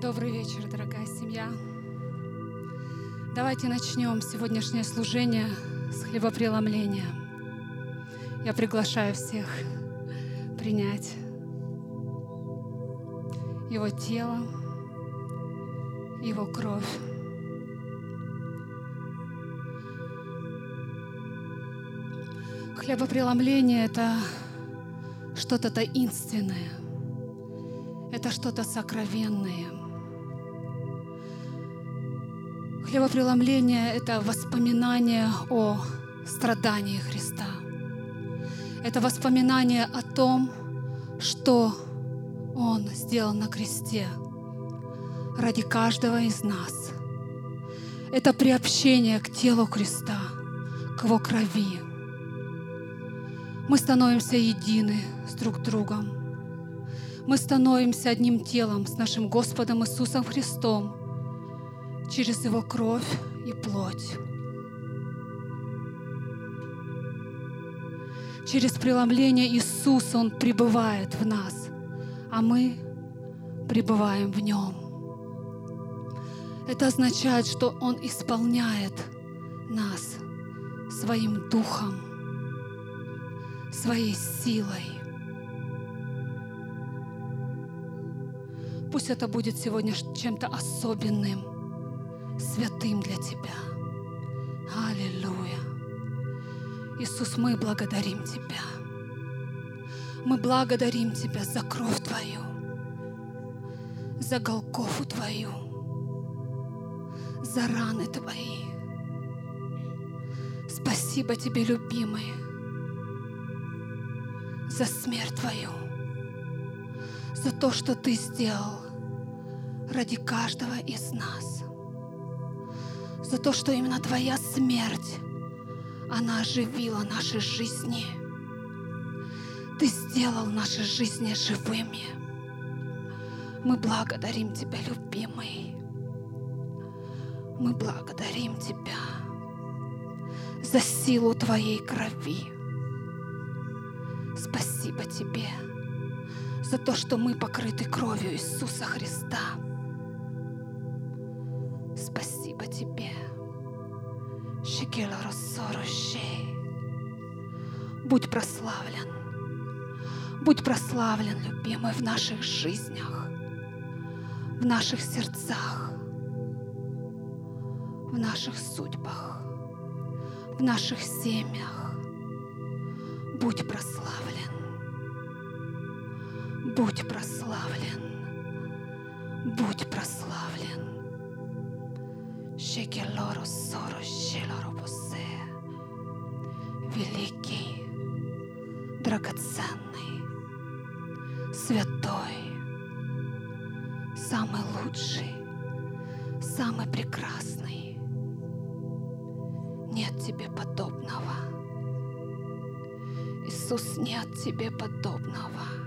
Добрый вечер, дорогая семья. Давайте начнем сегодняшнее служение с хлебопреломления. Я приглашаю всех принять Его тело, Его кровь. Хлебопреломление — это что-то таинственное, это что-то сокровенное. Хлебопреломление — это воспоминание о страдании Христа. Это воспоминание о том, что Он сделал на кресте ради каждого из нас. Это приобщение к телу Христа, к Его крови. Мы становимся едины с друг другом. Мы становимся одним телом с нашим Господом Иисусом Христом через Его кровь и плоть. Через преломление Иисуса Он пребывает в нас, а мы пребываем в Нем. Это означает, что Он исполняет нас своим духом, своей силой. Пусть это будет сегодня чем-то особенным, святым для Тебя. Аллилуйя. Иисус, мы благодарим Тебя. Мы благодарим Тебя за кровь Твою, за Голгофу Твою, за раны Твои. Спасибо Тебе, любимый, за смерть Твою, за то, что Ты сделал ради каждого из нас, за то, что именно Твоя смерть она оживила наши жизни. Ты сделал наши жизни живыми. Мы благодарим Тебя, любимый. Мы благодарим Тебя за силу Твоей крови. Спасибо Тебе за то, что мы покрыты кровью Иисуса Христа. Будь прославлен. Будь прославлен, любимый, в наших жизнях, в наших сердцах, в наших судьбах, в наших семьях. Будь прославлен. Будь прославлен. Будь прославлен. Великий, драгоценный, святой, самый лучший, самый прекрасный. Нет тебе подобного. Иисус, нет тебе подобного.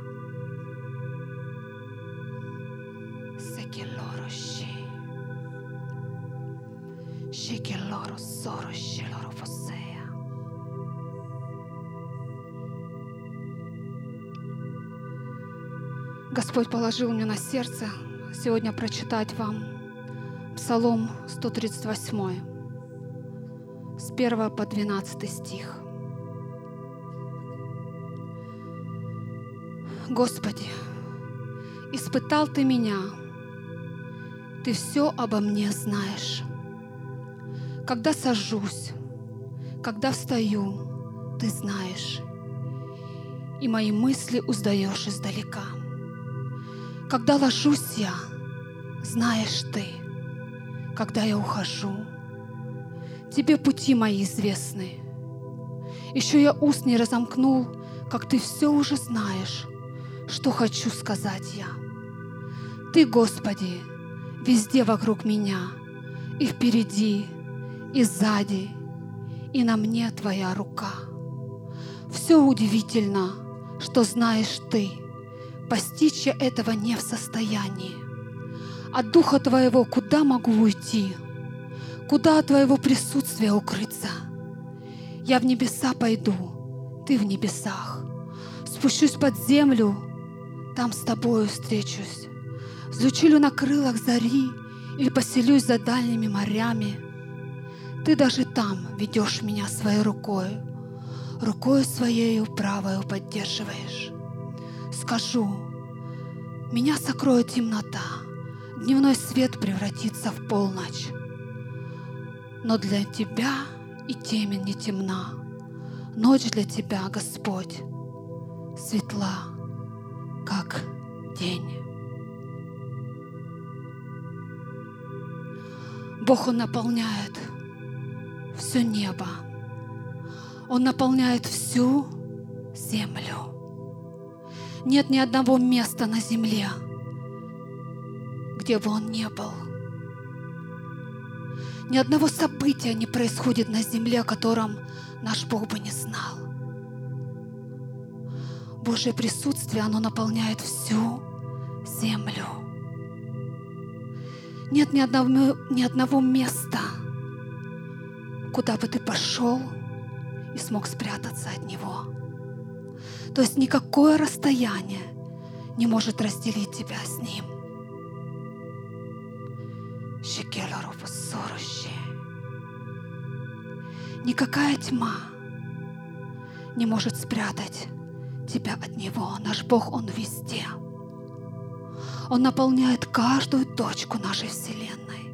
Господь положил мне на сердце сегодня прочитать вам Псалом 138, с 1 по 12 стих. Господи, испытал Ты меня, Ты все обо мне знаешь. Когда сажусь, когда встаю, Ты знаешь, и мои мысли уздаешь издалека. Когда ложусь я, знаешь Ты, когда я ухожу, Тебе пути мои известны. Еще я уст не разомкнул, как Ты все уже знаешь, что хочу сказать я. Ты, Господи, везде вокруг меня, и впереди, и сзади, и на мне Твоя рука. Все удивительно, что знаешь Ты, постичь я этого не в состоянии. От Духа Твоего куда могу уйти? Куда от Твоего присутствия укрыться? Я в небеса пойду, Ты в небесах. Спущусь под землю, там с Тобою встречусь. Звучилю на крылах зари или поселюсь за дальними морями. Ты даже там ведешь меня своей рукой, рукой своею правою поддерживаешь. Скажу, меня сокроет темнота, дневной свет превратится в полночь. Но для тебя и темен не темна, ночь для тебя, Господь, светла, как день. Бог, Он наполняет все небо. Он наполняет всю землю. Нет ни одного места на земле, где бы Он не был. Ни одного события не происходит на земле, о котором наш Бог бы не знал. Божье присутствие, оно наполняет всю землю. Нет ни одного, ни одного места, куда бы ты пошел и смог спрятаться от Него. То есть никакое расстояние не может разделить тебя с Ним. Никакая тьма не может спрятать тебя от Него. Наш Бог, Он везде. Он наполняет каждую точку нашей Вселенной.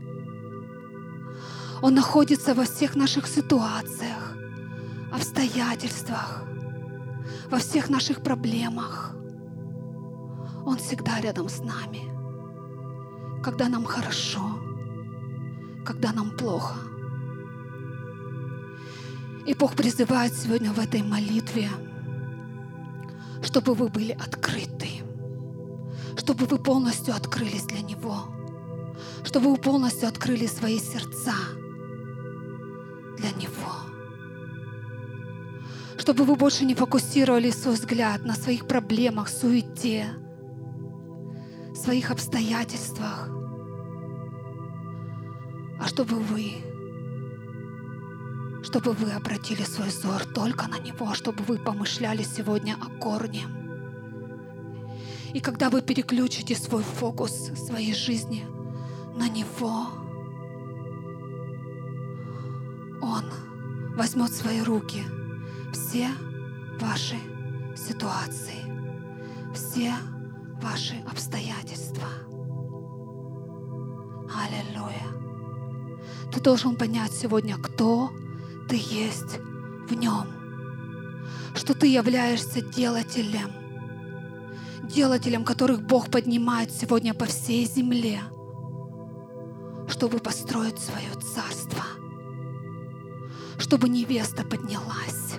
Он находится во всех наших ситуациях, обстоятельствах, во всех наших проблемах. Он всегда рядом с нами, когда нам хорошо, когда нам плохо. И Бог призывает сегодня в этой молитве, чтобы вы были открыты, чтобы вы полностью открылись для Него, чтобы вы полностью открыли свои сердца для Него, чтобы вы больше не фокусировали свой взгляд на своих проблемах, суете, своих обстоятельствах, а чтобы вы чтобы вы обратили свой взор только на Него, чтобы вы помышляли сегодня о корне. И когда вы переключите свой фокус своей жизни на Него, Он возьмет свои руки все ваши ситуации, все ваши обстоятельства. Аллилуйя. Ты должен понять сегодня, кто ты есть в нем, что ты являешься делателем, делателем, которых Бог поднимает сегодня по всей земле, чтобы построить свое царство, чтобы невеста поднялась,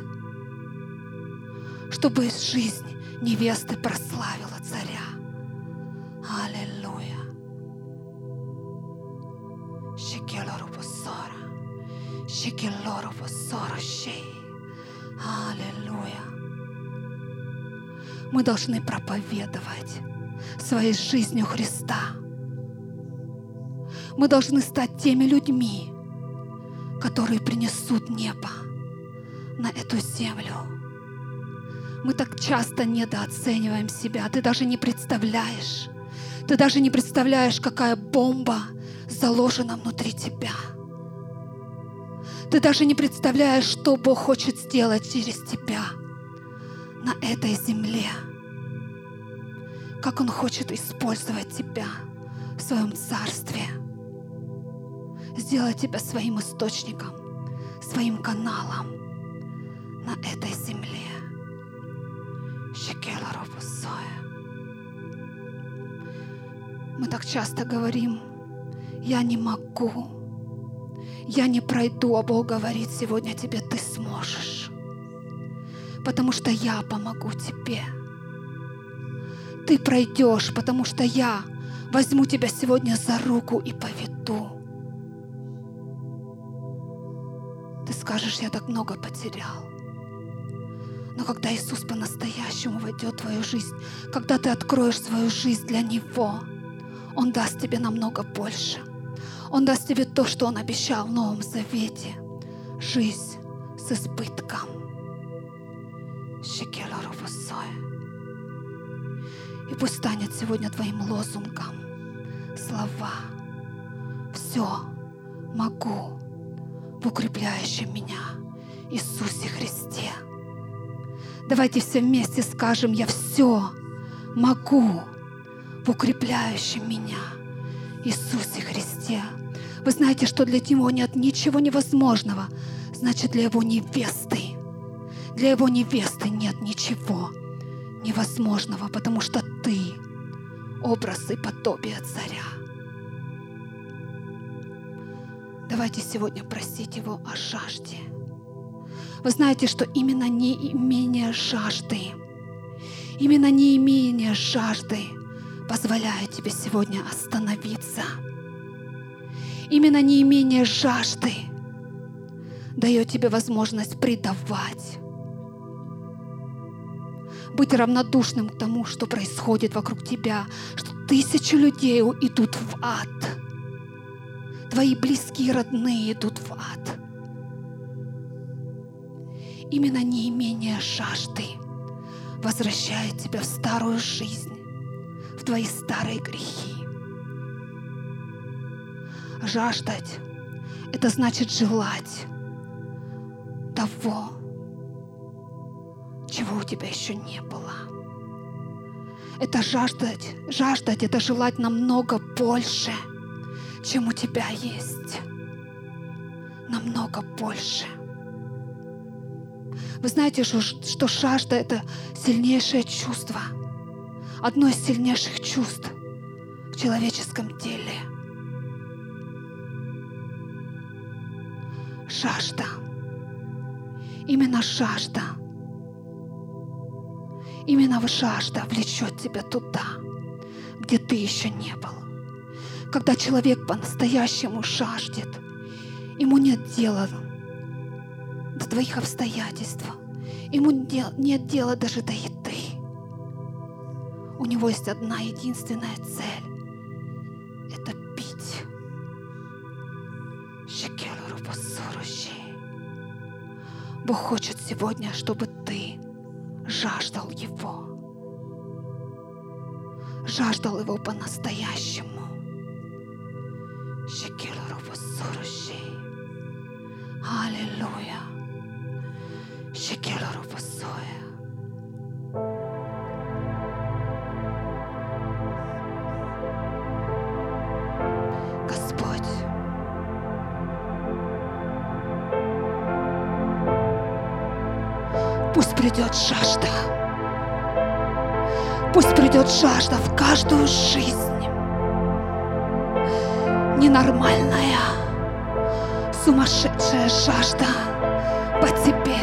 чтобы жизнь невесты прославила царя. Аллилуйя. Шекелору Шекелорову сорощей. Аллилуйя. Мы должны проповедовать своей жизнью Христа. Мы должны стать теми людьми, которые принесут небо на эту землю. Мы так часто недооцениваем себя. Ты даже не представляешь. Ты даже не представляешь, какая бомба заложена внутри тебя – ты даже не представляешь, что Бог хочет сделать через тебя на этой земле. Как Он хочет использовать тебя в своем царстве. Сделать тебя своим источником, своим каналом на этой земле. Мы так часто говорим, я не могу, я не пройду, а Бог говорит сегодня тебе, ты сможешь. Потому что я помогу тебе. Ты пройдешь, потому что я возьму тебя сегодня за руку и поведу. Ты скажешь, я так много потерял. Но когда Иисус по-настоящему войдет в твою жизнь, когда ты откроешь свою жизнь для Него, Он даст тебе намного больше – он даст тебе то, что Он обещал в Новом Завете. Жизнь с избытком. И пусть станет сегодня твоим лозунгом. слова. Все могу в укрепляющем меня Иисусе Христе. Давайте все вместе скажем, я все могу в укрепляющем меня Иисусе Христе. Вы знаете, что для Него нет ничего невозможного. Значит, для Его невесты, для Его невесты нет ничего невозможного, потому что ты образ и подобие царя. Давайте сегодня просить Его о жажде. Вы знаете, что именно неимение жажды, именно неимение жажды позволяет тебе сегодня остановиться. Именно неимение жажды дает тебе возможность предавать, быть равнодушным к тому, что происходит вокруг тебя, что тысячи людей идут в ад. Твои близкие родные идут в ад. Именно неимение жажды возвращает тебя в старую жизнь, в твои старые грехи. Жаждать – это значит желать того, чего у тебя еще не было. Это жаждать, жаждать, это желать намного больше, чем у тебя есть. Намного больше. Вы знаете, что, что жажда – это сильнейшее чувство. Одно из сильнейших чувств в человеческом теле. Жажда. Именно жажда – Именно жажда влечет тебя туда, где ты еще не был. Когда человек по-настоящему жаждет, ему нет дела до твоих обстоятельств, ему нет дела даже до еды. У него есть одна единственная цель – это пить. Бог хочет сегодня, чтобы ты жаждал Его. Жаждал Его по-настоящему. Жажда. Пусть придет жажда в каждую жизнь. Ненормальная, сумасшедшая жажда по тебе.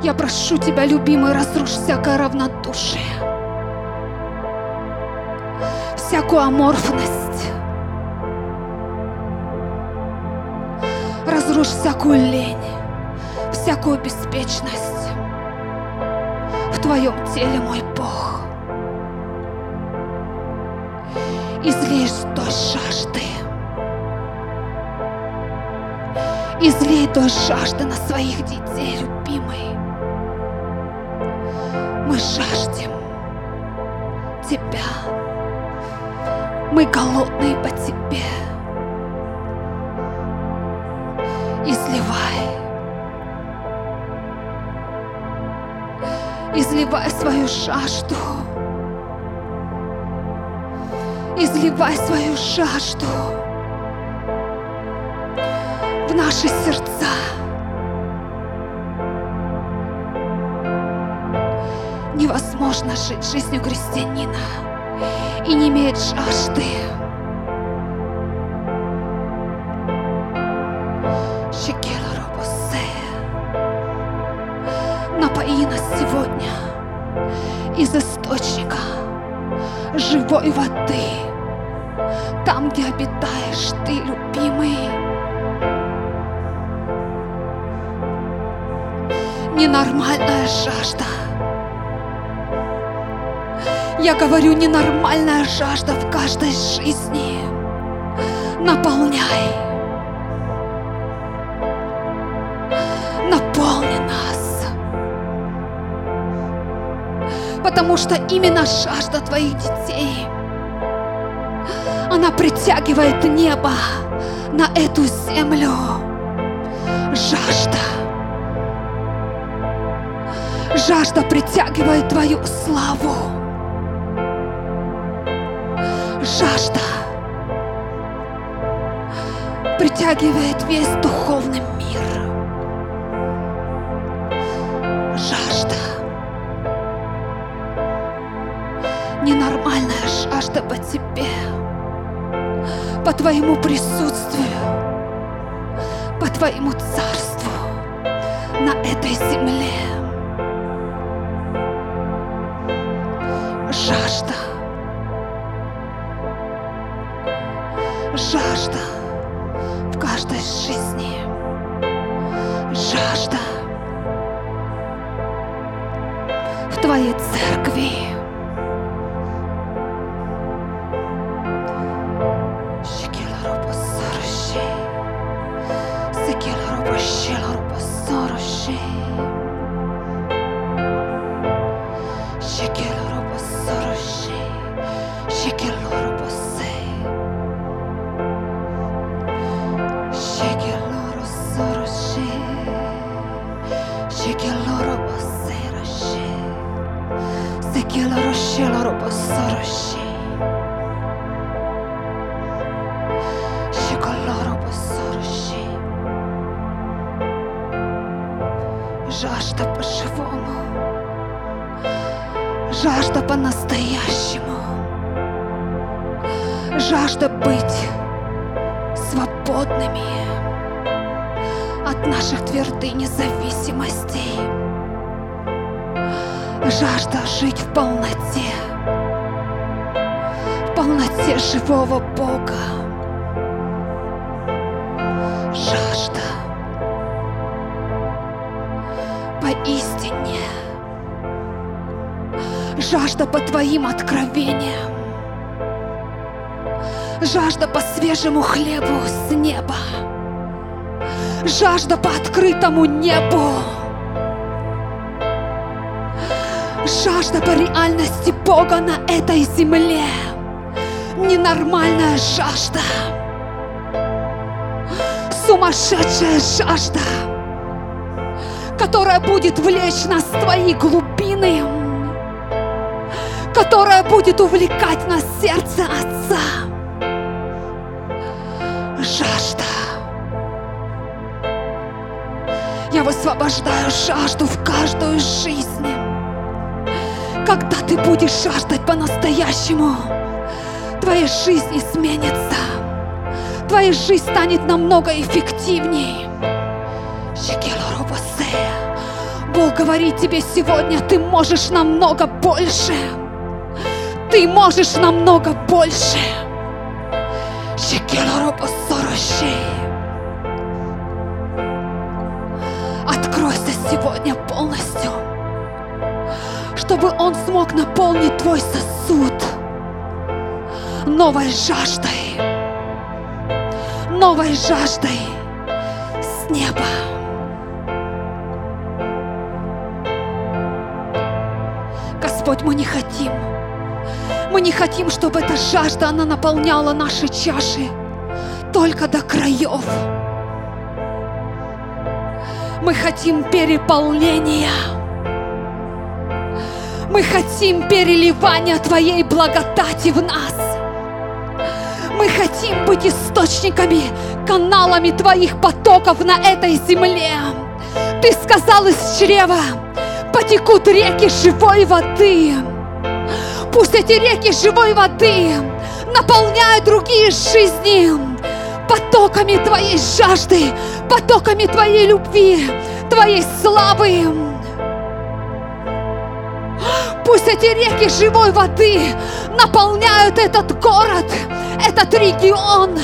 Я прошу тебя, любимый, разрушь всякое равнодушие, всякую аморфность, разрушь всякую лень, всякую беспечность в Твоем теле, мой Бог. Излей дождь жажды. Излей дождь жажды на своих детей, любимый. Мы жаждем Тебя. Мы голодные по Тебе. Изливай изливай свою жажду. Изливай свою жажду в наши сердца. Невозможно жить жизнью крестьянина и не иметь жажды. Живой воды, там, где обитаешь ты, любимый. Ненормальная жажда. Я говорю, ненормальная жажда в каждой жизни. Наполняй. Что именно жажда твоих детей, она притягивает небо на эту землю. Жажда. Жажда притягивает твою славу. Жажда притягивает весь духовный по твоему присутствию, по твоему царству на этой земле. Жажда. Жажда в каждой жизни. Жажда в Твоей церкви. Свежему хлебу с неба, жажда по открытому небу, жажда по реальности Бога на этой земле, ненормальная жажда, сумасшедшая жажда, которая будет влечь нас в Твои глубины, которая будет увлекать нас сердце Отца. Жажда. Я высвобождаю жажду в каждую жизнь. Когда ты будешь жаждать по-настоящему, твоя жизнь изменится. Твоя жизнь станет намного. Шекелоробосея. Бог говорит тебе сегодня, ты можешь намного больше. Ты можешь намного больше. Откройся сегодня полностью, чтобы Он смог наполнить твой сосуд новой жаждой, новой жаждой с неба. Господь, мы не хотим, мы не хотим, чтобы эта жажда, она наполняла наши чаши только до краев. Мы хотим переполнения. Мы хотим переливания Твоей благодати в нас. Мы хотим быть источниками, каналами Твоих потоков на этой земле. Ты сказал из чрева, потекут реки живой воды. Пусть эти реки живой воды наполняют другие жизни потоками Твоей жажды, потоками Твоей любви, Твоей славы. Пусть эти реки живой воды наполняют этот город, этот регион,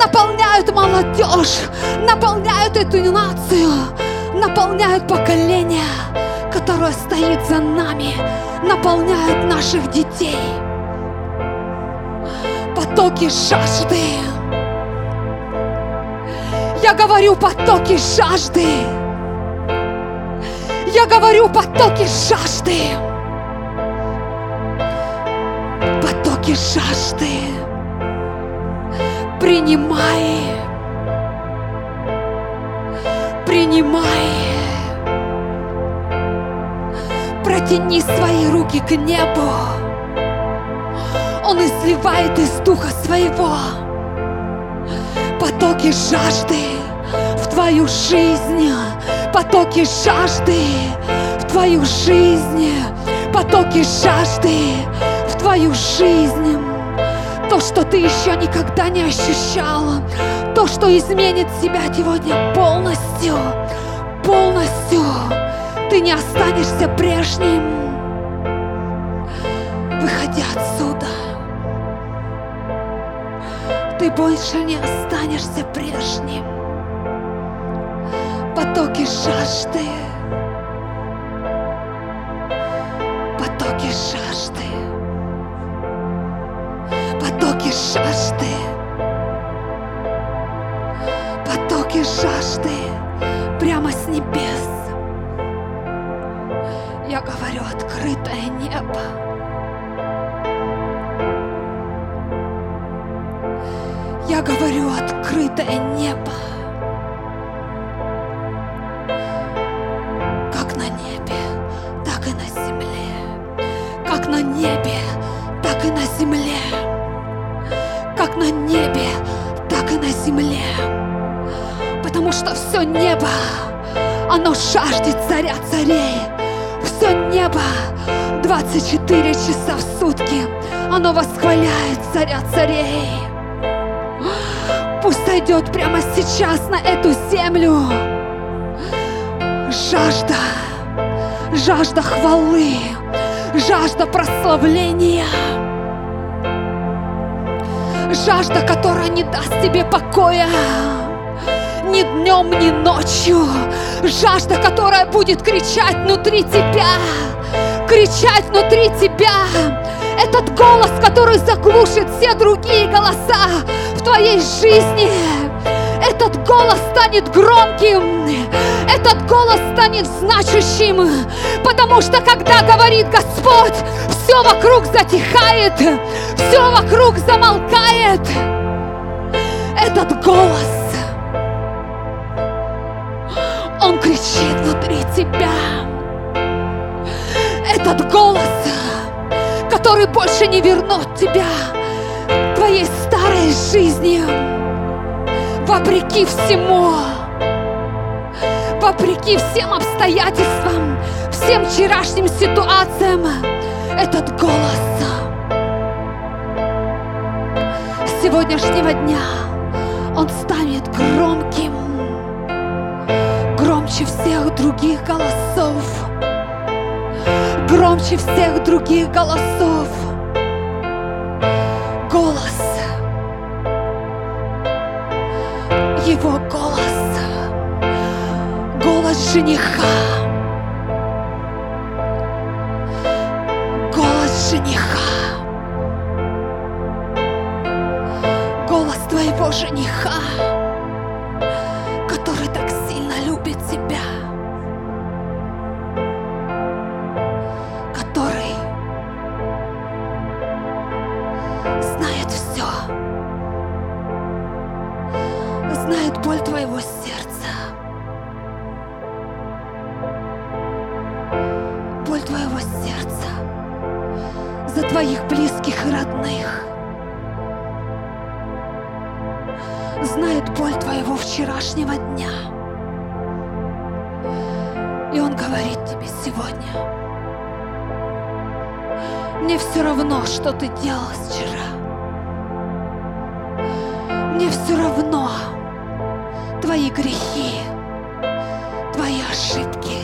наполняют молодежь, наполняют эту нацию, наполняют поколение, которое стоит за нами, наполняют наших детей. Потоки жажды. Я говорю потоки жажды. Я говорю потоки жажды. Потоки жажды. Принимай. Принимай. Протяни свои руки к небу. Он изливает из духа своего потоки жажды в твою жизнь, потоки жажды в твою жизнь, потоки жажды в твою жизнь. То, что ты еще никогда не ощущала, то, что изменит тебя сегодня полностью, полностью. Ты не останешься прежним. Выходи отсюда. Ты больше не останешься прежним. Потоки жажды. Потоки жажды. Жажды. Потоки жажды прямо с небес. Я говорю, открытое небо. Я говорю, открытое небо. Оно жаждет царя царей. Все небо 24 часа в сутки, оно восхваляет царя царей. Пусть сойдет прямо сейчас на эту землю жажда, жажда хвалы, жажда прославления, жажда, которая не даст тебе покоя ни днем, ни ночью, жажда, которая будет кричать внутри тебя, кричать внутри тебя, этот голос, который заглушит все другие голоса в твоей жизни. Этот голос станет громким, этот голос станет значащим, потому что когда говорит Господь, все вокруг затихает, все вокруг замолкает. Этот голос, он кричит внутри тебя. Этот голос, который больше не вернет тебя твоей старой жизни, вопреки всему, вопреки всем обстоятельствам, всем вчерашним ситуациям, этот голос сегодняшнего дня, он станет громким, громче всех других голосов громче всех других голосов. Голос. Его голос. Голос жениха. Голос жениха. Голос твоего жениха, вчерашнего дня. И Он говорит тебе сегодня, мне все равно, что ты делал вчера. Мне все равно твои грехи, твои ошибки.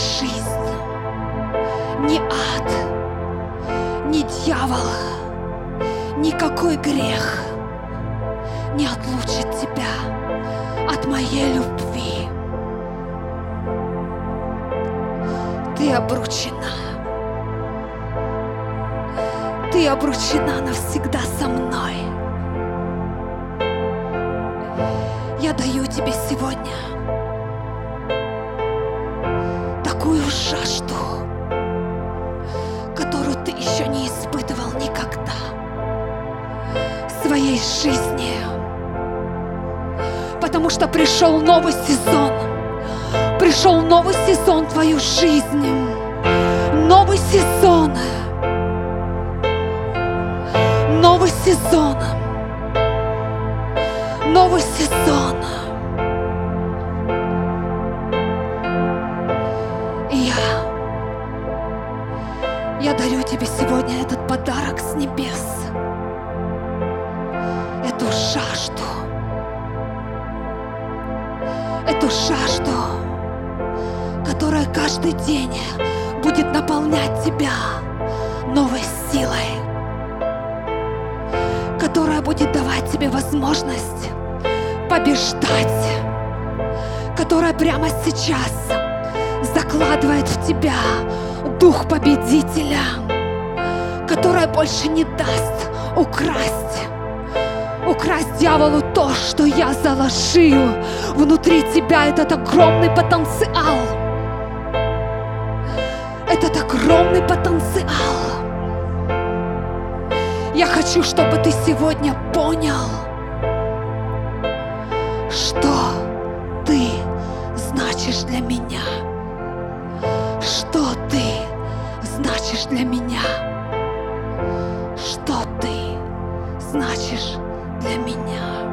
Жизнь, ни ад, ни дьявол, никакой грех не отлучит тебя от моей любви. Ты обручена. Ты обручена навсегда со мной. Я даю тебе сегодня жажду, которую ты еще не испытывал никогда в своей жизни. Потому что пришел новый сезон. Пришел новый сезон в твою жизнь. Новый сезон. Новый сезон. Новый сезон. Заложил внутри тебя, этот огромный потенциал. Этот огромный потенциал. Я хочу, чтобы ты сегодня понял, что ты значишь для меня. Что ты значишь для меня. Что ты значишь для меня.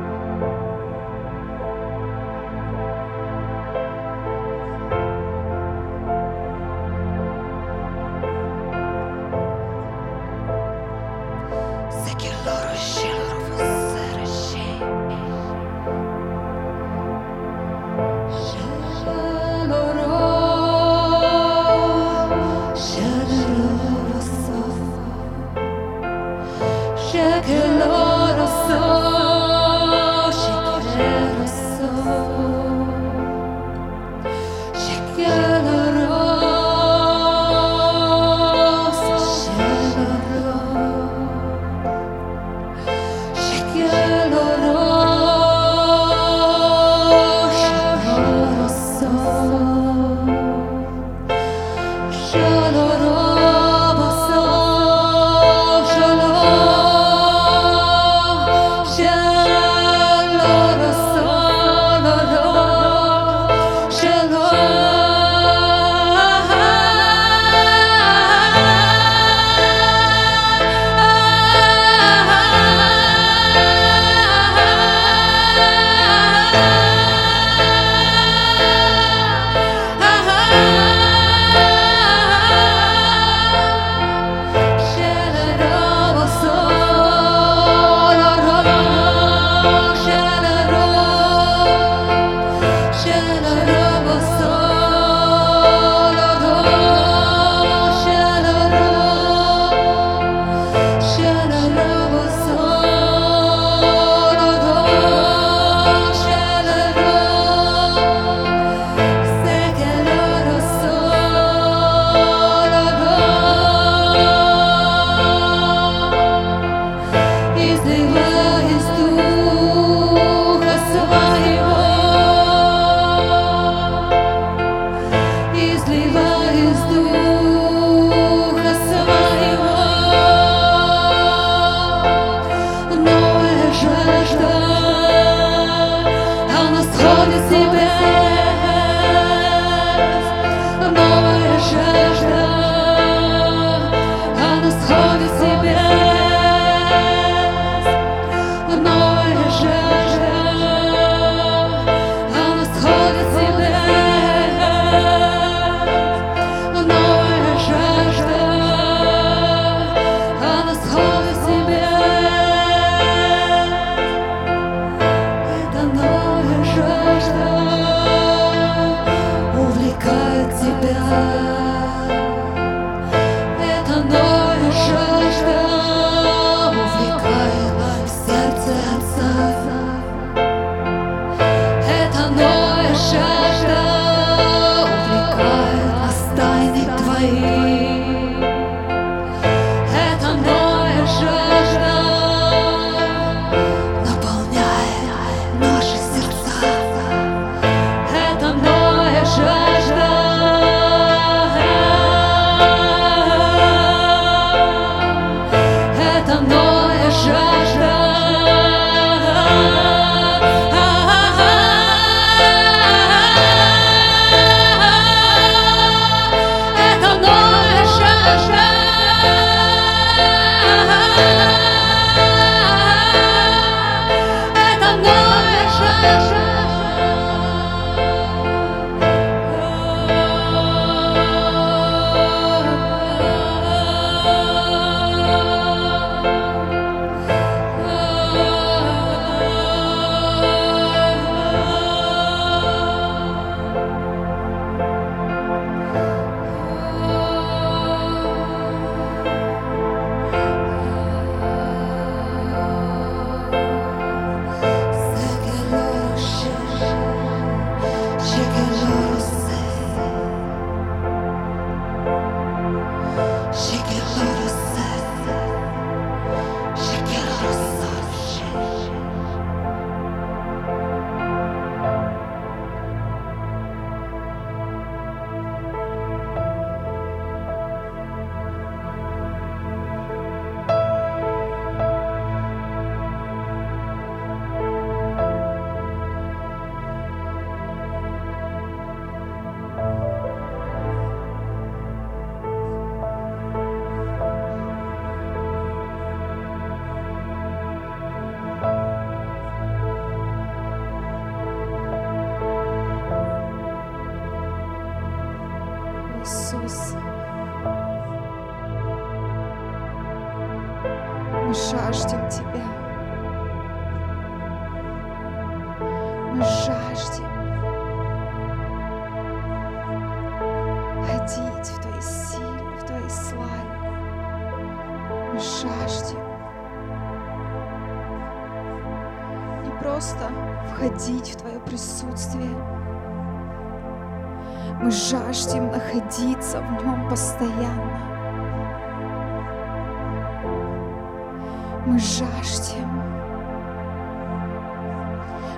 Мы жаждем.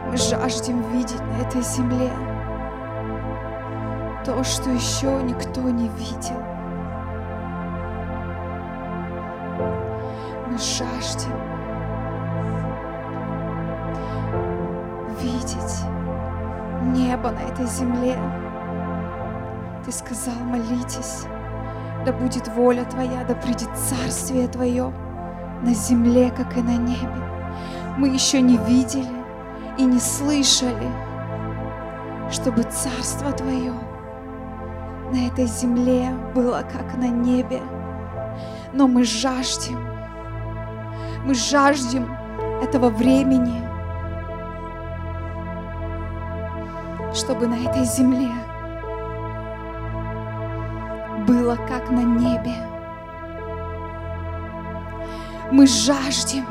Мы жаждем видеть на этой земле то, что еще никто не видел. Мы жаждем видеть небо на этой земле. Ты сказал, молитесь, да будет воля Твоя, да придет Царствие Твое на земле, как и на небе. Мы еще не видели и не слышали, чтобы Царство Твое на этой земле было, как на небе. Но мы жаждем, мы жаждем этого времени, чтобы на этой земле было как на небе. Мы жаждем,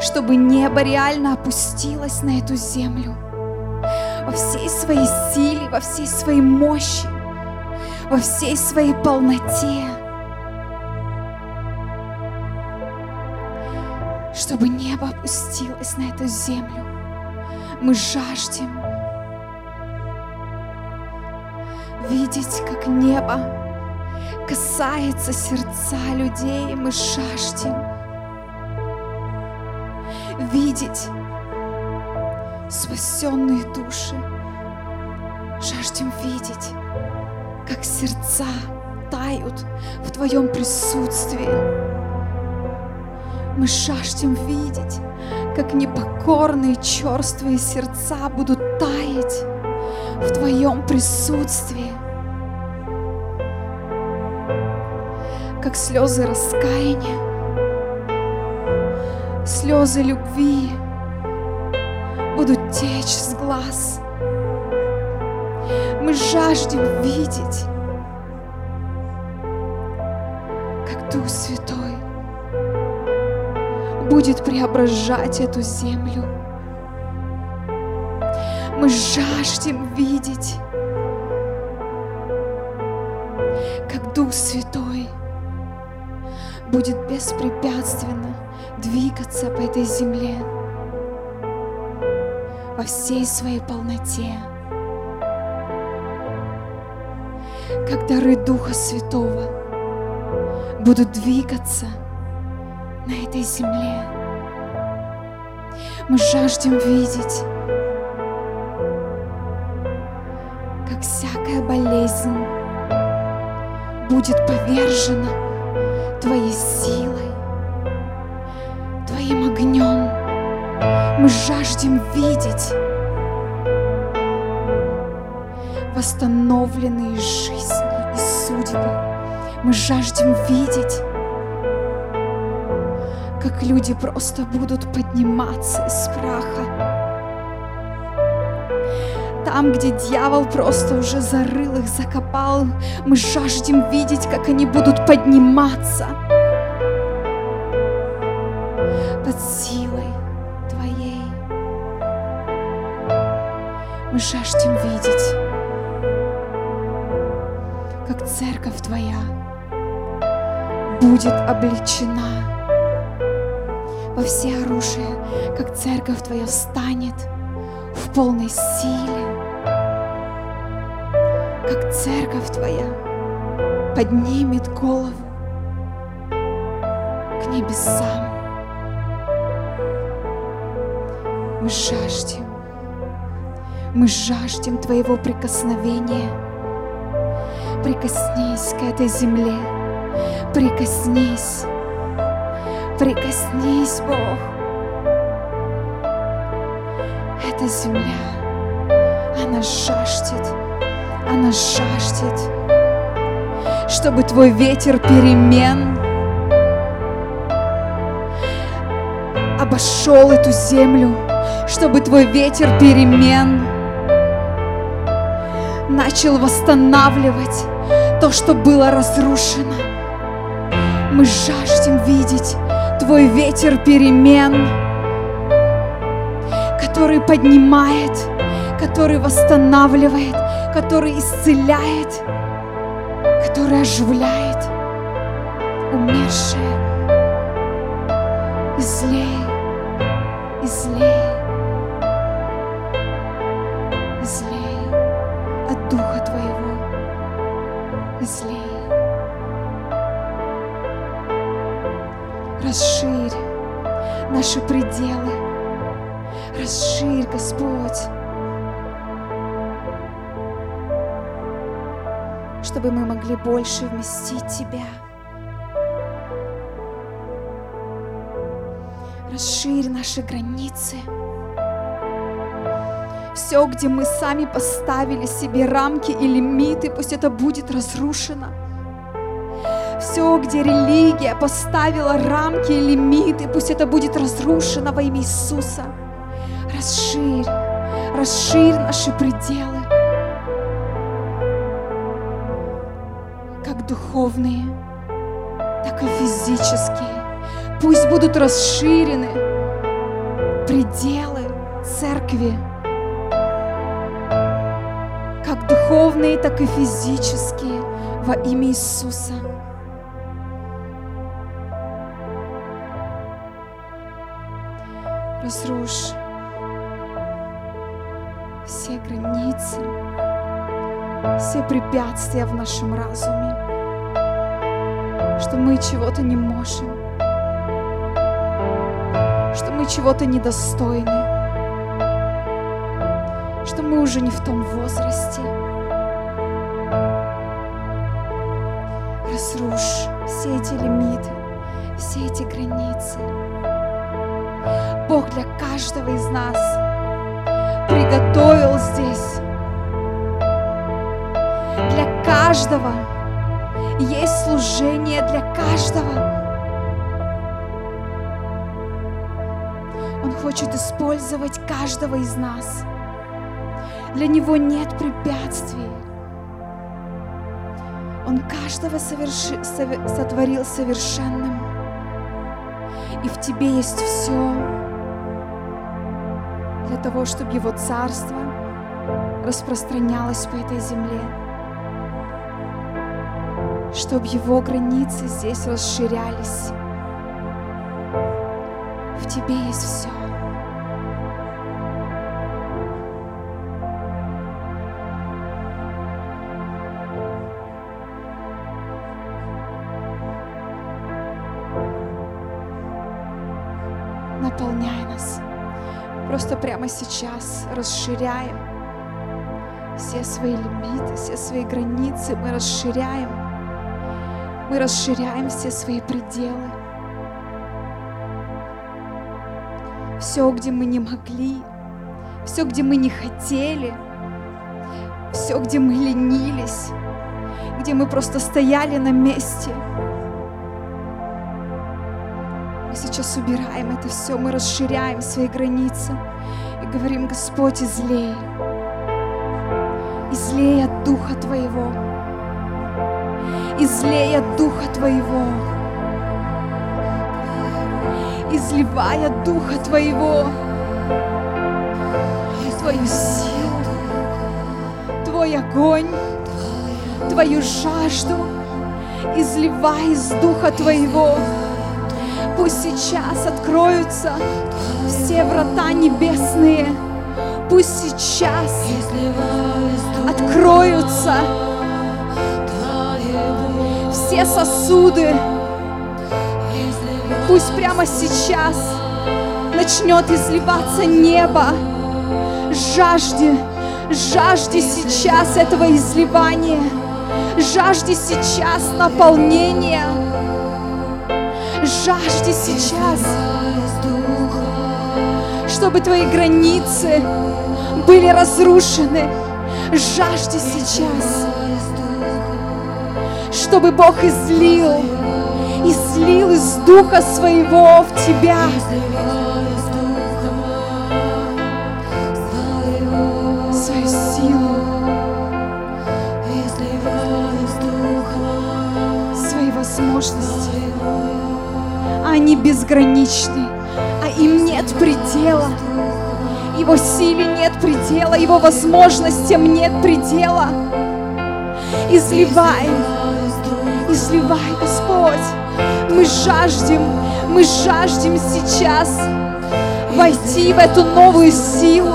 чтобы небо реально опустилось на эту землю во всей своей силе, во всей своей мощи, во всей своей полноте. Чтобы небо опустилось на эту землю. Мы жаждем видеть, как небо касается сердца людей, мы жаждем видеть, спасенные души. Жаждем видеть, как сердца тают в Твоем присутствии. Мы жаждем видеть, как непокорные черствые сердца будут таять в Твоем присутствии. Как слезы раскаяния, слезы любви будут течь с глаз. Мы жаждем видеть, как Дух Святой будет преображать эту землю. Мы жаждем видеть, как Дух Святой будет беспрепятственно двигаться по этой земле во всей своей полноте. Как дары Духа Святого будут двигаться на этой земле. Мы жаждем видеть, как всякая болезнь будет повержена Твоей силой, Мы жаждем видеть восстановленные жизни и судьбы. Мы жаждем видеть, как люди просто будут подниматься из праха. Там, где дьявол просто уже зарыл их, закопал, мы жаждем видеть, как они будут подниматься будет обличена во все оружие, как церковь Твоя встанет в полной силе, как церковь Твоя поднимет голову к небесам. Мы жаждем, мы жаждем Твоего прикосновения. Прикоснись к этой земле, прикоснись, прикоснись, Бог. Эта земля, она жаждет, она жаждет, чтобы Твой ветер перемен обошел эту землю, чтобы Твой ветер перемен начал восстанавливать то, что было разрушено. Мы жаждем видеть Твой ветер перемен, который поднимает, который восстанавливает, который исцеляет, который оживляет умершее. Больше вместить Тебя. Расширь наши границы. Все, где мы сами поставили себе рамки и лимиты, пусть это будет разрушено. Все, где религия поставила рамки и лимиты, пусть это будет разрушено во имя Иисуса. Расширь, расширь наши пределы. Духовные, так и физические. Пусть будут расширены пределы церкви. Как духовные, так и физические во имя Иисуса. Разрушь все границы, все препятствия в нашем разуме, что мы чего-то не можем, что мы чего-то недостойны. мы уже не в том возрасте. Разрушь все эти лимиты, все эти границы. Бог для каждого из нас приготовил здесь. Для каждого есть служение для каждого. Он хочет использовать каждого из нас. Для Него нет препятствий. Он каждого соверши, сове, сотворил совершенным. И в тебе есть все для того, чтобы Его Царство распространялось по этой земле, чтобы Его границы здесь расширялись. В тебе есть все. наполняй нас. Просто прямо сейчас расширяем все свои лимиты, все свои границы мы расширяем. Мы расширяем все свои пределы. Все, где мы не могли, все, где мы не хотели, все, где мы ленились, где мы просто стояли на месте – мы сейчас убираем это все, мы расширяем свои границы и говорим, Господь, излей, излей от Духа Твоего, излей от Духа Твоего, изливай от Духа Твоего, Твою силу, Твой огонь, Твою жажду, изливай из Духа Твоего. Пусть сейчас откроются все врата небесные. Пусть сейчас откроются все сосуды. Пусть прямо сейчас начнет изливаться небо. Жажде, жажде сейчас этого изливания. Жажде сейчас наполнения жажде сейчас, чтобы твои границы были разрушены. Жажде сейчас, чтобы Бог излил, излил из Духа Своего в тебя. Свою силу, свои возможности они безграничны, а им нет предела. Его силе нет предела, Его возможностям нет предела. Изливай, изливай, Господь. Мы жаждем, мы жаждем сейчас войти в эту новую силу.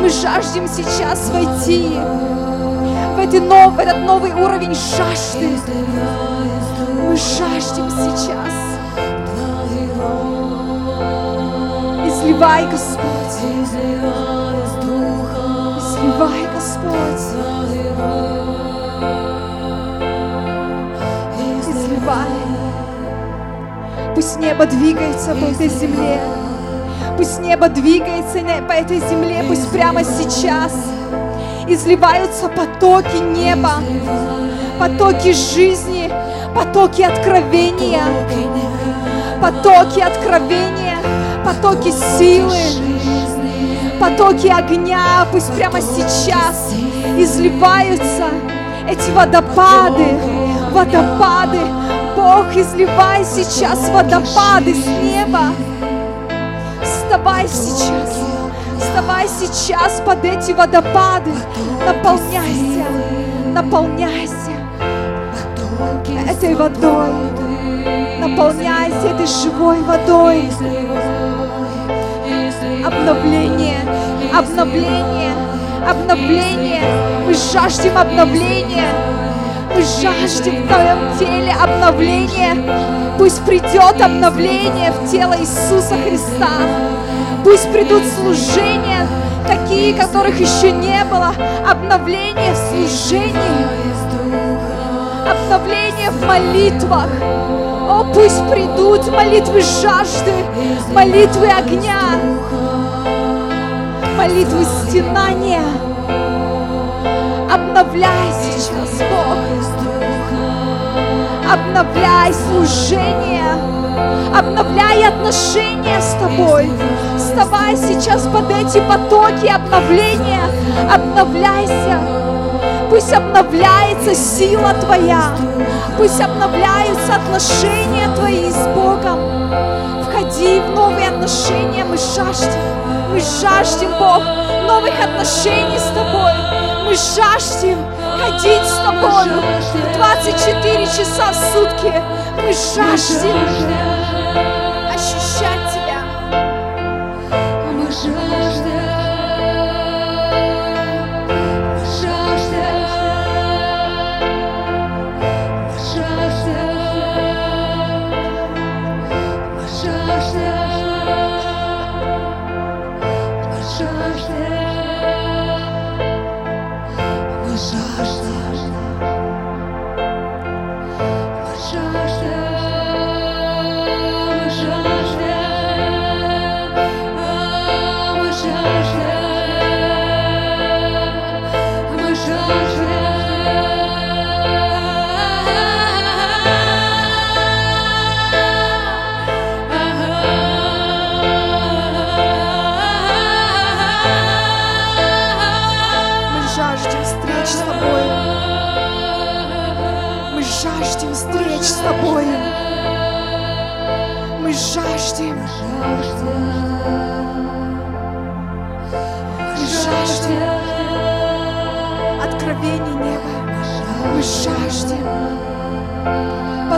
Мы жаждем сейчас войти в, эти нов, в этот новый уровень жажды. Мы жаждем сейчас. Изливай, Господь. Изливай, Господь. Пусть небо двигается по этой земле. Пусть небо двигается по этой земле. Пусть прямо сейчас изливаются потоки неба, потоки жизни, потоки откровения, потоки откровения потоки силы, потоки огня, пусть прямо сейчас изливаются эти водопады, водопады. Бог, изливай сейчас водопады с неба. Вставай сейчас, вставай сейчас под эти водопады, наполняйся, наполняйся этой водой, наполняйся этой живой водой обновление, обновление, обновление. Мы жаждем обновления. Мы жаждем в твоем теле обновления. Пусть придет обновление в тело Иисуса Христа. Пусть придут служения такие, которых еще не было, обновление в служении, обновление в молитвах. О, пусть придут молитвы жажды, молитвы огня, молитвы стенания. Обновляй сейчас, Бог. Обновляй служение. Обновляй отношения с Тобой. Вставай сейчас под эти потоки обновления. Обновляйся. Пусть обновляется сила Твоя. Пусть обновляются отношения Твои с Богом. Входи в новые отношения. Мы жаждем. Мы жаждем, Бог, новых отношений с Тобой. Мы жаждем ходить с Тобой 24 часа в сутки. Мы жаждем ощущать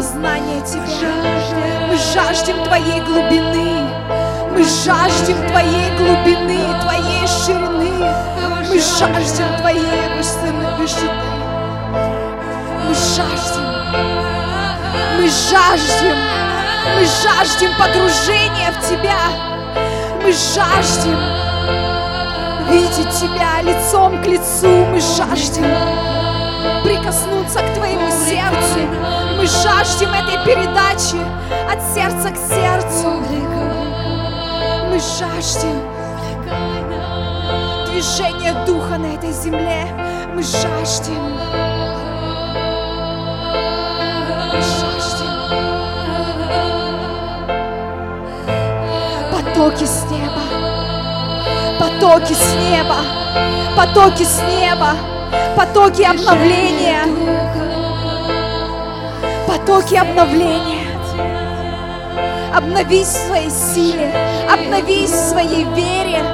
познания Тебя. Мы жаждем Твоей глубины. Мы жаждем Твоей глубины, Твоей ширины. Мы жаждем Твоей высоты. высоты. Мы жаждем. Мы жаждем. Мы жаждем погружения в Тебя. Мы жаждем видеть Тебя лицом к лицу. Мы жаждем прикоснуться к Твоему сердцу. Мы жаждем этой передачи от сердца к сердцу. Мы жаждем движения Духа на этой земле. Мы жаждем. Мы жаждем. Потоки с неба. Потоки с неба. Потоки с неба. Потоки обновления. Потоки обновления. Обновись в своей силе. Обновись в своей вере.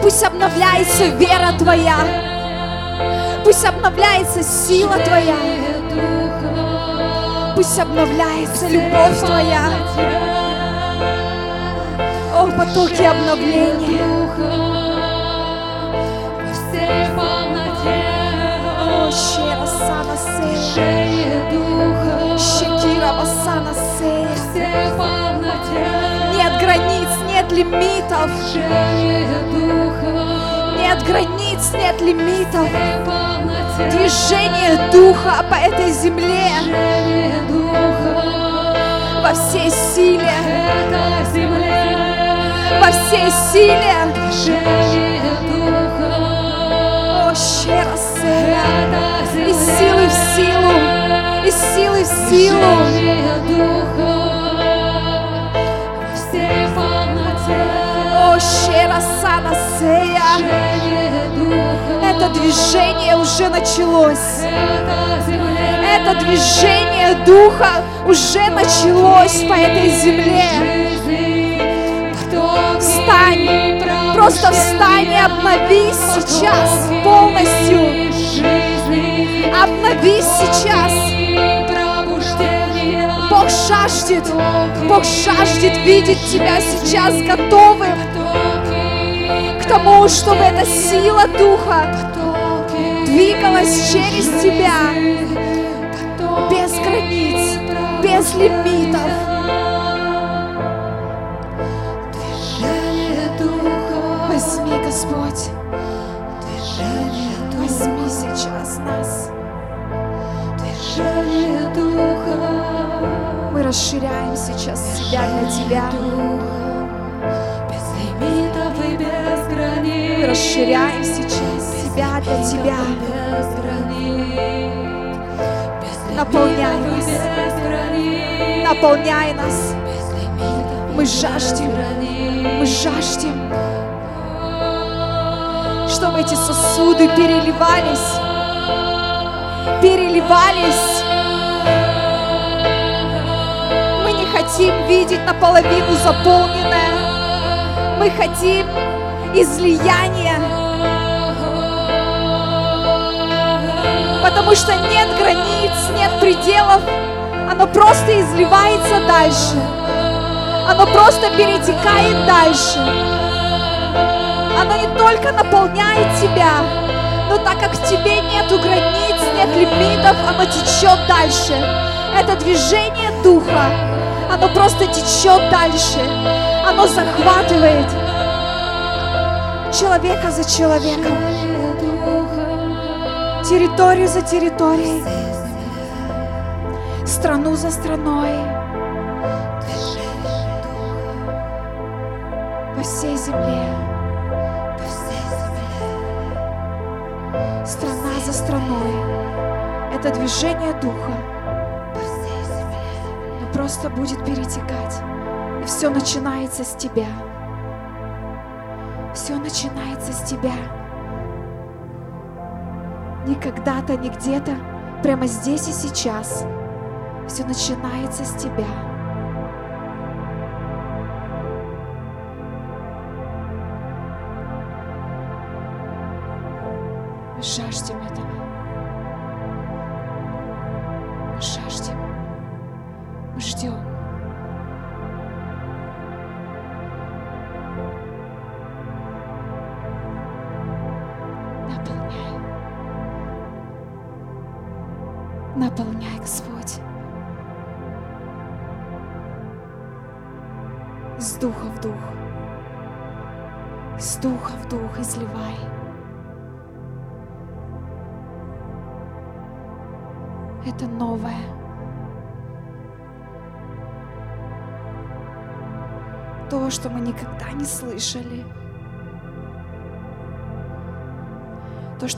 Пусть обновляется вера твоя. Пусть обновляется сила твоя. Пусть обновляется любовь твоя. О, потоки обновления. Щера сана. Щекира басана сея. Нет границ, нет лимитов. Нет границ, нет лимитов. Движение Духа по этой земле во всей силе, во всей силе. О, щера. Из силы в силу, из силы в силу. О, щера сана сея. Это движение уже началось. Это движение Духа уже началось по этой земле. Встань, просто встань и обновись сейчас полностью. Обновись сейчас. Бог жаждет, Бог жаждет видеть тебя сейчас готовым к тому, чтобы эта сила Духа двигалась через тебя. Без границ, без лимитов. Возьми, Господь, сейчас нас. Движение Духа. Мы расширяем сейчас себя для Тебя. Без лимитов и без границ. Мы расширяем сейчас себя для Тебя. Наполняй нас. Наполняй нас. Мы жаждем. Мы жаждем, чтобы эти сосуды переливались, переливались. Мы не хотим видеть наполовину заполненное. Мы хотим излияния. Потому что нет границ, нет пределов. Оно просто изливается дальше. Оно просто перетекает дальше. Оно не только наполняет тебя, но так как в тебе нету границ, нет лимитов, оно течет дальше. Это движение духа, оно просто течет дальше. Оно захватывает человека за человеком, территорию за территорией, страну за страной, по всей земле. Страна за страной. Это движение духа. Но просто будет перетекать. И все начинается с тебя. Все начинается с тебя. Не когда-то, не где-то, прямо здесь и сейчас. Все начинается с тебя.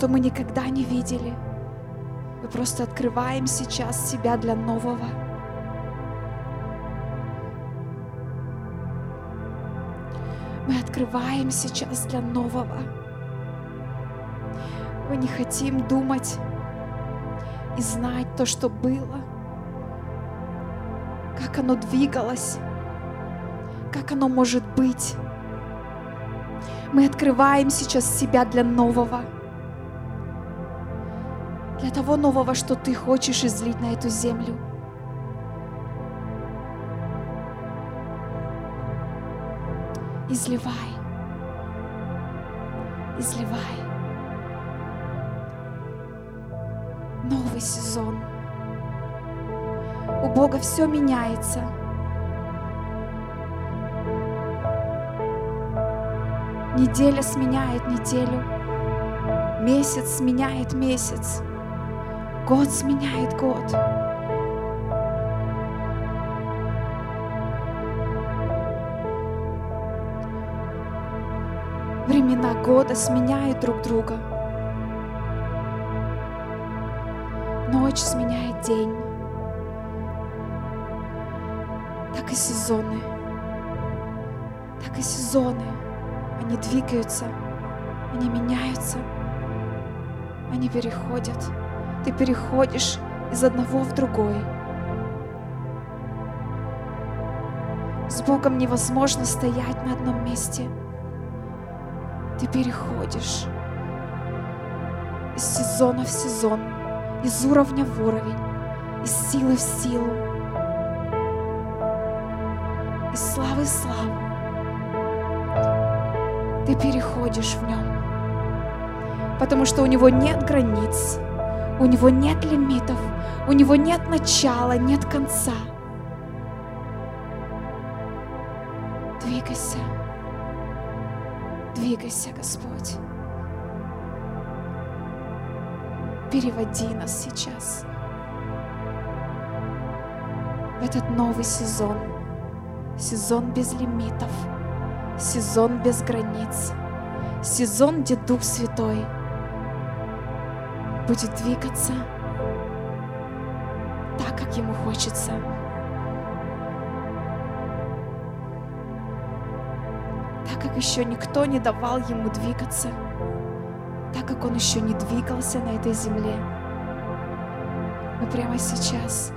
Что мы никогда не видели. Мы просто открываем сейчас себя для нового. Мы открываем сейчас для нового. Мы не хотим думать и знать то, что было, как оно двигалось, как оно может быть. Мы открываем сейчас себя для нового, для того нового, что ты хочешь излить на эту землю. Изливай, изливай. новый сезон. У Бога все меняется. Неделя сменяет неделю, месяц сменяет месяц, год сменяет год. Времена года сменяют друг друга. Ночь сменяет день. Так и сезоны. Так и сезоны. Они двигаются. Они меняются. Они переходят. Ты переходишь из одного в другой. С Богом невозможно стоять на одном месте. Ты переходишь из сезона в сезон из уровня в уровень, из силы в силу, из славы в славу. Ты переходишь в нем, потому что у него нет границ, у него нет лимитов, у него нет начала, нет конца. Двигайся, Двигайся, Господь. Переводи нас сейчас в этот новый сезон. Сезон без лимитов, сезон без границ, сезон, где Дух Святой будет двигаться так, как Ему хочется. Так, как еще никто не давал Ему двигаться, так, как Он еще не двигался на этой земле. Мы прямо сейчас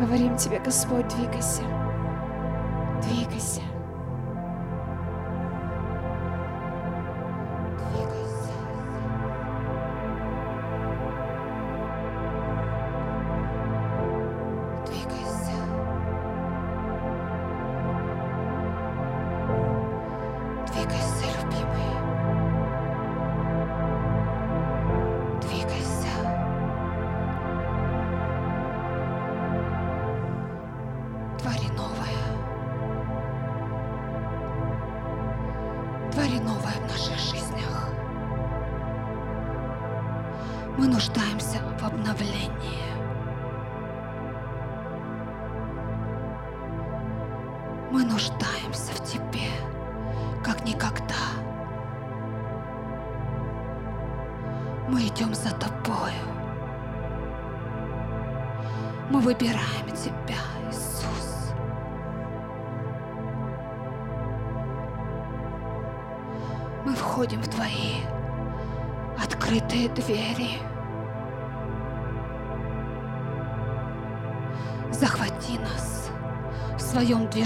говорим Тебе, Господь, двигайся, двигайся.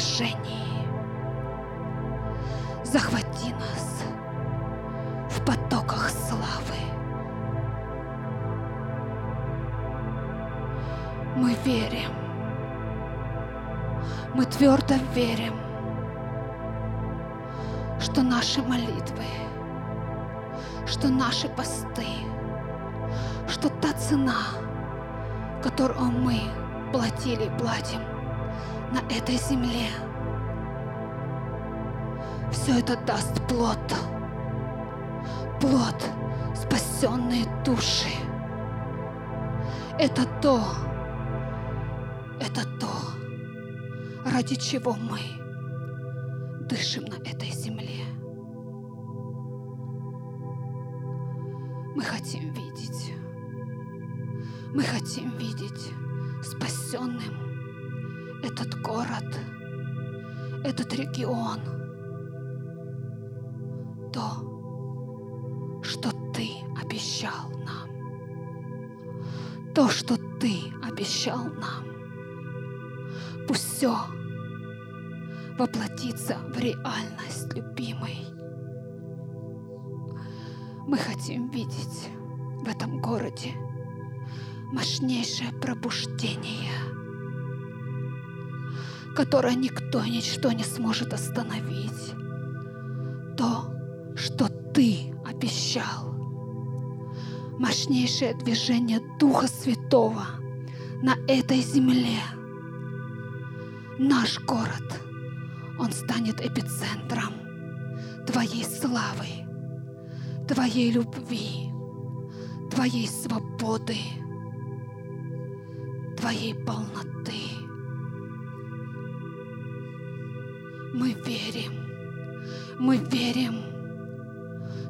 Движении. Захвати нас в потоках славы. Мы верим. Мы твердо верим, что наши молитвы, что наши посты, что та цена, которую мы платили и платим на этой земле, все это даст плод. Плод спасенные души. Это то, это то, ради чего мы дышим на этой земле. Мы хотим видеть, мы хотим видеть спасенным этот город, этот регион, то, что ты обещал нам, то, что ты обещал нам. Пусть все воплотится в реальность, любимый. Мы хотим видеть в этом городе мощнейшее пробуждение, которое никто ничто не сможет остановить. То, что ты обещал. Мощнейшее движение Духа Святого на этой земле. Наш город, он станет эпицентром Твоей славы, Твоей любви, Твоей свободы, Твоей полноты. Мы верим, мы верим,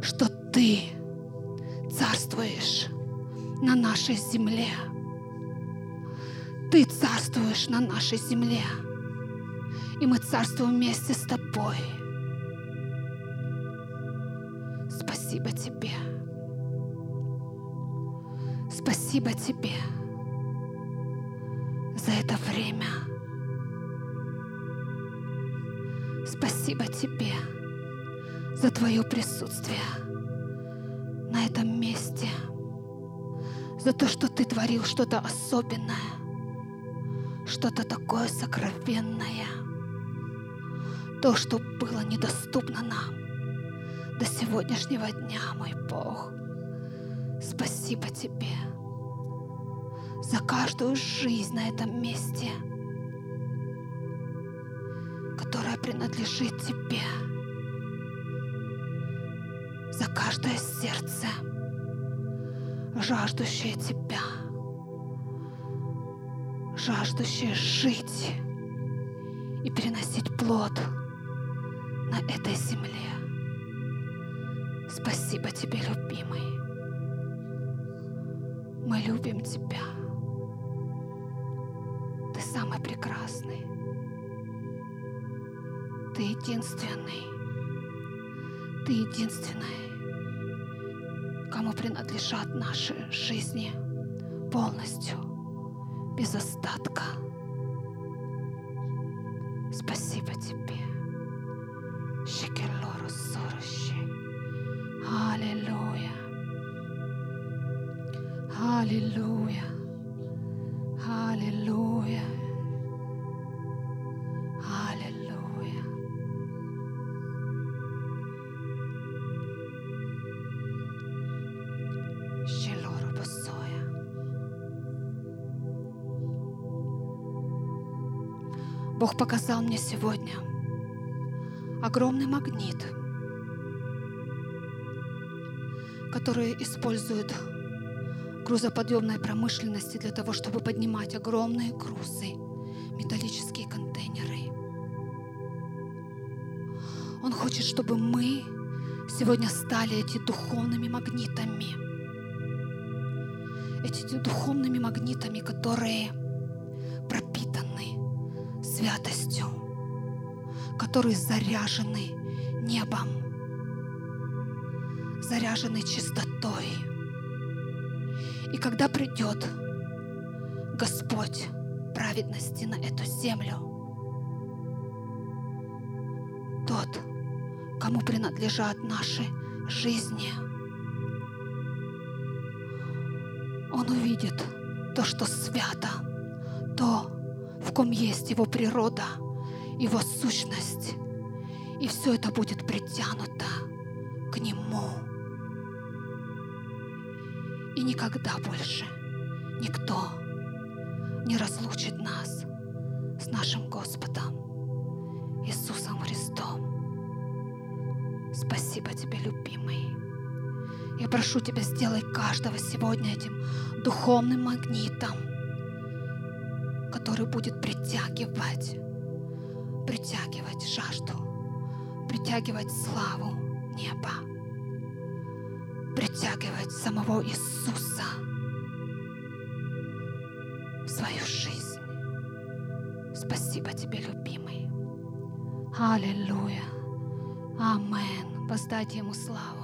что Ты царствуешь на нашей земле. Ты царствуешь на нашей земле. И мы царствуем вместе с Тобой. Спасибо Тебе. Спасибо Тебе за это время. Спасибо Тебе за Твое присутствие на этом месте, за то, что Ты творил что-то особенное, что-то такое сокровенное, то, что было недоступно нам до сегодняшнего дня, мой Бог. Спасибо Тебе за каждую жизнь на этом месте, принадлежит Тебе. каждое сердце, жаждущее Тебя, жаждущее жить и приносить плод на этой земле. Спасибо Тебе, любимый. Мы любим Тебя. Ты самый прекрасный. Ты единственный. Ты единственный, кому принадлежат наши жизни полностью, без остатка. Спасибо Тебе. Бог показал мне сегодня огромный магнит, который использует грузоподъемной промышленности для того, чтобы поднимать огромные грузы, металлические контейнеры. Он хочет, чтобы мы сегодня стали эти духовными магнитами. Эти духовными магнитами, которые святостью, которые заряжены небом, заряжены чистотой. И когда придет Господь праведности на эту землю, тот, кому принадлежат наши жизни, он увидит то, что свято, то, в ком есть его природа, его сущность. И все это будет притянуто к нему. И никогда больше никто не разлучит нас с нашим Господом Иисусом Христом. Спасибо тебе, любимый. Я прошу тебя, сделай каждого сегодня этим духовным магнитом, который будет притягивать, притягивать жажду, притягивать славу неба, притягивать самого Иисуса в свою жизнь. Спасибо тебе, любимый. Аллилуйя. Амен. Воздайте Ему славу.